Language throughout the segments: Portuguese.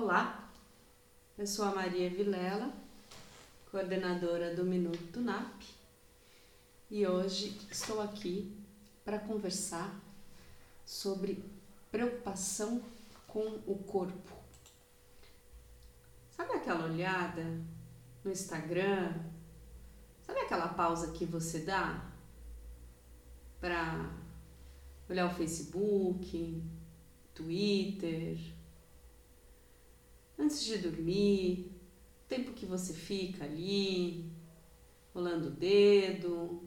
Olá, eu sou a Maria Vilela, coordenadora do Minuto NAP, e hoje estou aqui para conversar sobre preocupação com o corpo. Sabe aquela olhada no Instagram? Sabe aquela pausa que você dá para olhar o Facebook, Twitter, antes de dormir, tempo que você fica ali, rolando o dedo.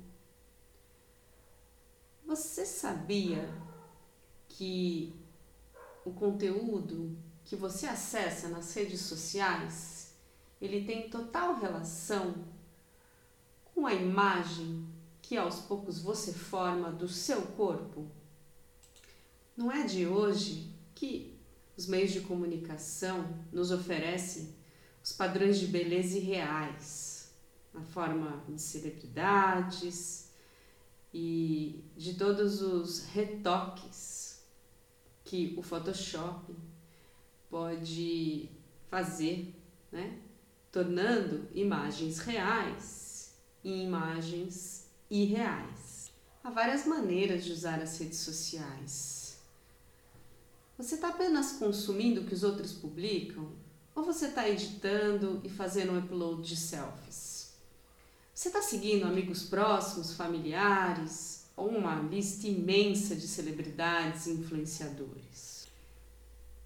Você sabia que o conteúdo que você acessa nas redes sociais, ele tem total relação com a imagem que aos poucos você forma do seu corpo? Não é de hoje que os meios de comunicação nos oferecem os padrões de beleza irreais, na forma de celebridades e de todos os retoques que o Photoshop pode fazer, né? tornando imagens reais em imagens irreais. Há várias maneiras de usar as redes sociais você está apenas consumindo o que os outros publicam? Ou você está editando e fazendo um upload de selfies? Você está seguindo amigos próximos, familiares ou uma lista imensa de celebridades e influenciadores?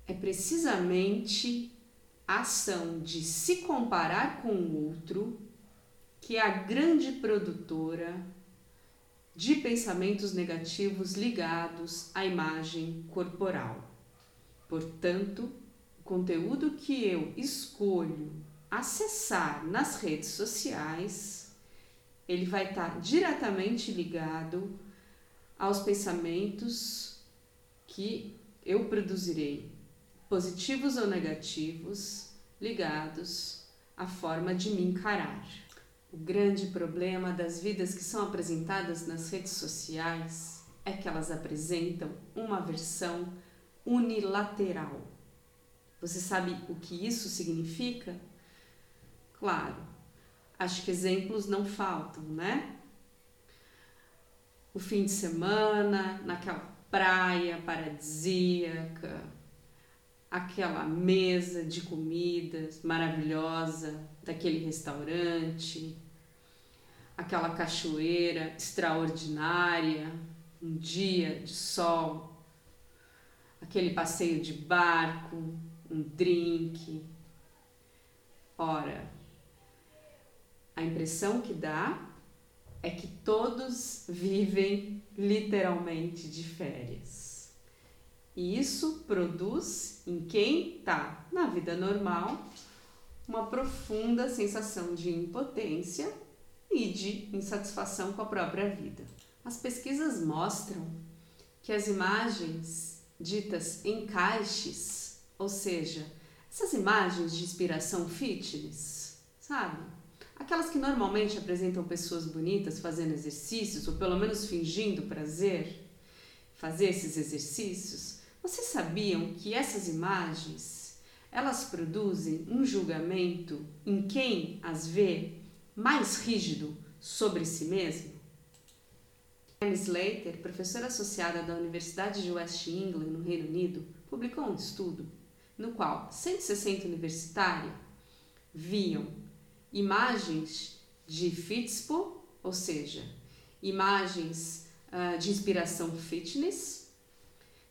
É precisamente a ação de se comparar com o outro que é a grande produtora de pensamentos negativos ligados à imagem corporal. Portanto, o conteúdo que eu escolho acessar nas redes sociais, ele vai estar diretamente ligado aos pensamentos que eu produzirei, positivos ou negativos, ligados à forma de me encarar. O grande problema das vidas que são apresentadas nas redes sociais é que elas apresentam uma versão unilateral. Você sabe o que isso significa? Claro, acho que exemplos não faltam, né? O fim de semana, naquela praia paradisíaca, aquela mesa de comidas maravilhosa daquele restaurante, aquela cachoeira extraordinária, um dia de sol aquele passeio de barco, um drink. Ora, a impressão que dá é que todos vivem literalmente de férias. E isso produz em quem está na vida normal uma profunda sensação de impotência e de insatisfação com a própria vida. As pesquisas mostram que as imagens ditas encaixes, ou seja, essas imagens de inspiração fitness, sabe? Aquelas que normalmente apresentam pessoas bonitas fazendo exercícios, ou pelo menos fingindo prazer, fazer esses exercícios. Vocês sabiam que essas imagens, elas produzem um julgamento em quem as vê mais rígido sobre si mesmo? Anne Slater, professora associada da Universidade de West England, no Reino Unido, publicou um estudo no qual 160 universitários viam imagens de Fitspo, ou seja, imagens uh, de inspiração fitness,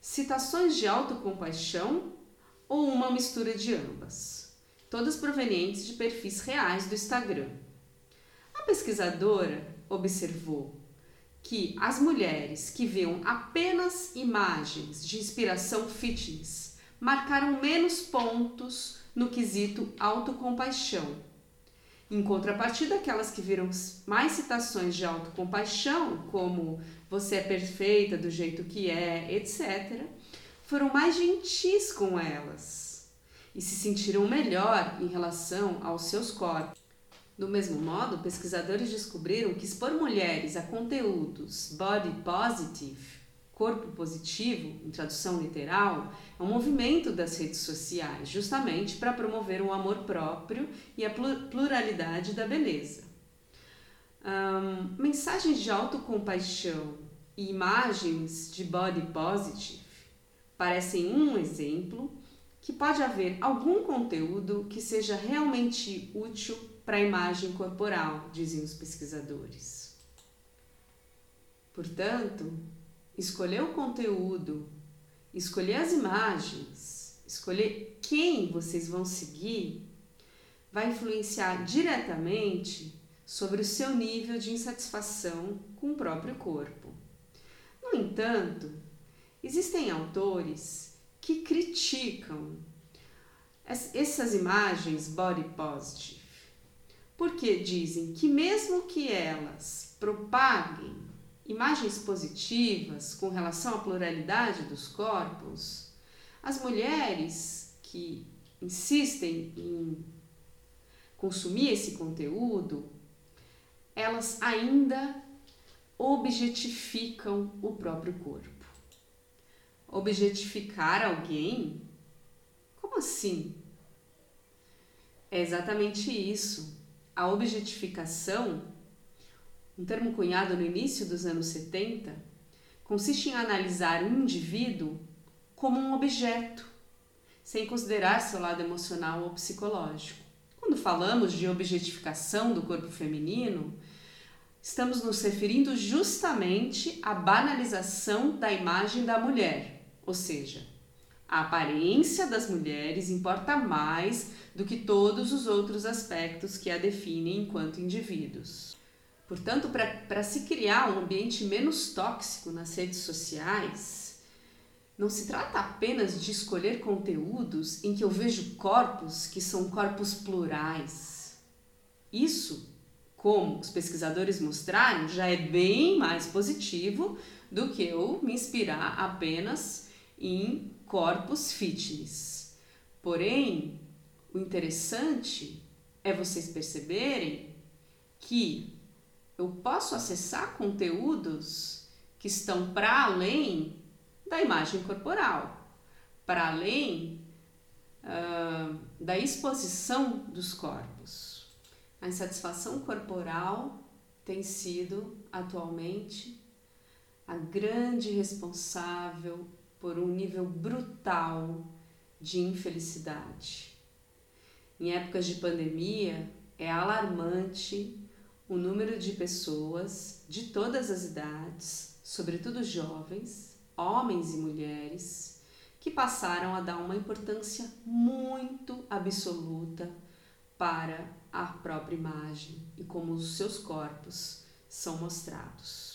citações de autocompaixão ou uma mistura de ambas, todas provenientes de perfis reais do Instagram. A pesquisadora observou que as mulheres que viam apenas imagens de inspiração fitness marcaram menos pontos no quesito autocompaixão. Em contrapartida, aquelas que viram mais citações de autocompaixão, como você é perfeita do jeito que é, etc., foram mais gentis com elas e se sentiram melhor em relação aos seus corpos. Do mesmo modo, pesquisadores descobriram que expor mulheres a conteúdos body positive, corpo positivo, em tradução literal, é um movimento das redes sociais, justamente para promover o amor próprio e a pluralidade da beleza. Um, mensagens de autocompaixão e imagens de body positive parecem um exemplo que pode haver algum conteúdo que seja realmente útil para a imagem corporal, dizem os pesquisadores. Portanto, escolher o conteúdo, escolher as imagens, escolher quem vocês vão seguir, vai influenciar diretamente sobre o seu nível de insatisfação com o próprio corpo. No entanto, existem autores que criticam essas imagens body positive, porque dizem que mesmo que elas propaguem imagens positivas com relação à pluralidade dos corpos, as mulheres que insistem em consumir esse conteúdo, elas ainda objetificam o próprio corpo. Objetificar alguém? Como assim? É exatamente isso. A objetificação um termo cunhado no início dos anos 70, consiste em analisar um indivíduo como um objeto, sem considerar seu lado emocional ou psicológico. Quando falamos de objetificação do corpo feminino, estamos nos referindo justamente à banalização da imagem da mulher, ou seja, a aparência das mulheres importa mais do que todos os outros aspectos que a definem enquanto indivíduos. Portanto, para se criar um ambiente menos tóxico nas redes sociais, não se trata apenas de escolher conteúdos em que eu vejo corpos que são corpos plurais. Isso, como os pesquisadores mostraram, já é bem mais positivo do que eu me inspirar apenas em corpos fitness. Porém, o interessante é vocês perceberem que eu posso acessar conteúdos que estão para além da imagem corporal, para além uh, da exposição dos corpos. A insatisfação corporal tem sido atualmente a grande responsável por um nível brutal de infelicidade. Em épocas de pandemia, é alarmante o número de pessoas de todas as idades, sobretudo jovens, homens e mulheres, que passaram a dar uma importância muito absoluta para a própria imagem e como os seus corpos são mostrados.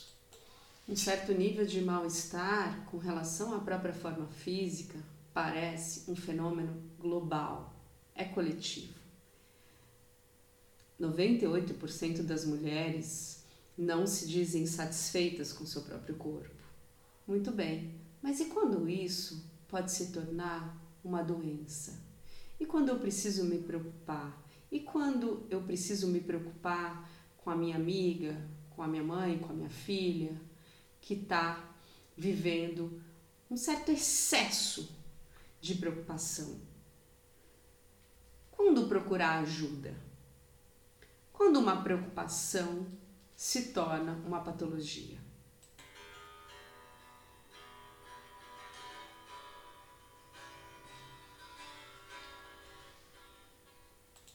Um certo nível de mal-estar com relação à própria forma física parece um fenômeno global, é coletivo. 98% das mulheres não se dizem satisfeitas com seu próprio corpo. Muito bem, mas e quando isso pode se tornar uma doença? E quando eu preciso me preocupar? E quando eu preciso me preocupar com a minha amiga, com a minha mãe, com a minha filha, que está vivendo um certo excesso de preocupação? Quando procurar ajuda? quando uma preocupação se torna uma patologia.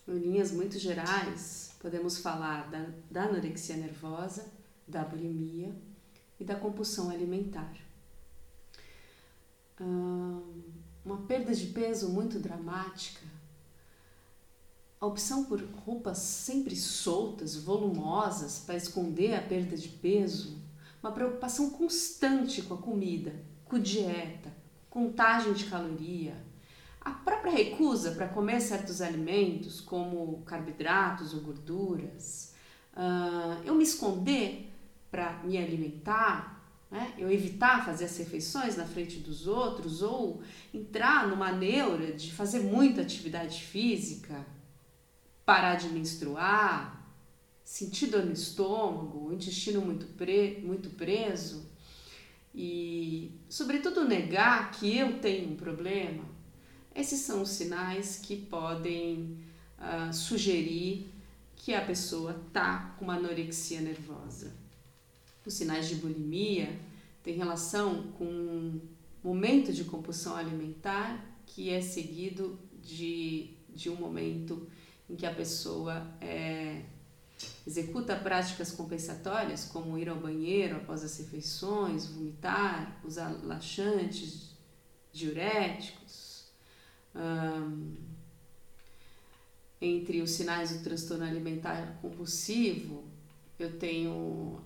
Em linhas muito gerais, podemos falar da, da anorexia nervosa, da bulimia e da compulsão alimentar. uma perda de peso muito dramática. A opção por roupas sempre soltas, volumosas, para esconder a perda de peso, uma preocupação constante com a comida, com dieta, contagem de caloria, a própria recusa para comer certos alimentos, como carboidratos ou gorduras, uh, eu me esconder para me alimentar, né? eu evitar fazer as refeições na frente dos outros ou entrar numa neura de fazer muita atividade física, parar de menstruar, sentir dor no estômago, o intestino muito, pre, muito preso, e, sobretudo, negar que eu tenho um problema, esses são os sinais que podem uh, sugerir que a pessoa está com uma anorexia nervosa. Os sinais de bulimia têm relação com um momento de compulsão alimentar que é seguido de, de um momento em que a pessoa é, executa práticas compensatórias, como ir ao banheiro após as refeições, vomitar, usar laxantes, diuréticos. entre os sinais do transtorno alimentar compulsivo, eu tenho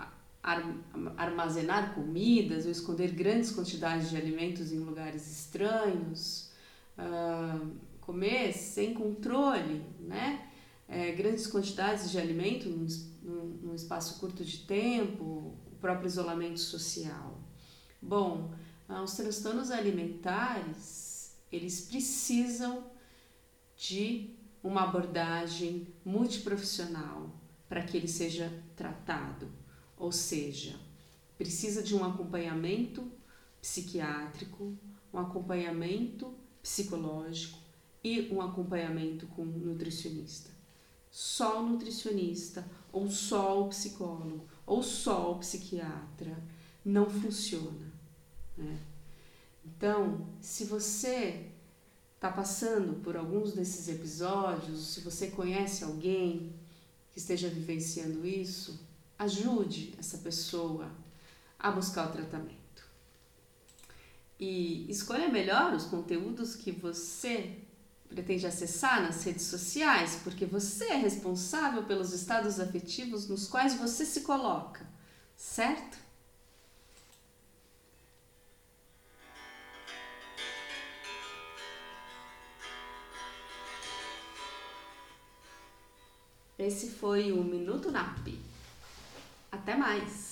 armazenar comidas ou esconder grandes quantidades de alimentos em lugares estranhos, comer sem controle, né? É, grandes quantidades de alimento num, num, espaço curto de tempo, o próprio isolamento social. Bom, os transtornos alimentares, eles precisam de uma abordagem multiprofissional para que ele seja tratado, ou seja, precisa de um acompanhamento psiquiátrico, um acompanhamento psicológico e um acompanhamento com nutricionista. Só o nutricionista, ou só o psicólogo, ou só o psiquiatra não funciona. Né? Então, se você está passando por alguns desses episódios, se você conhece alguém que esteja vivenciando isso, ajude essa pessoa a buscar o tratamento. E escolha melhor os conteúdos que você pretende acessar nas redes sociais, porque você é responsável pelos estados afetivos nos quais você se coloca, certo? Esse foi o Minuto NAP. Até mais!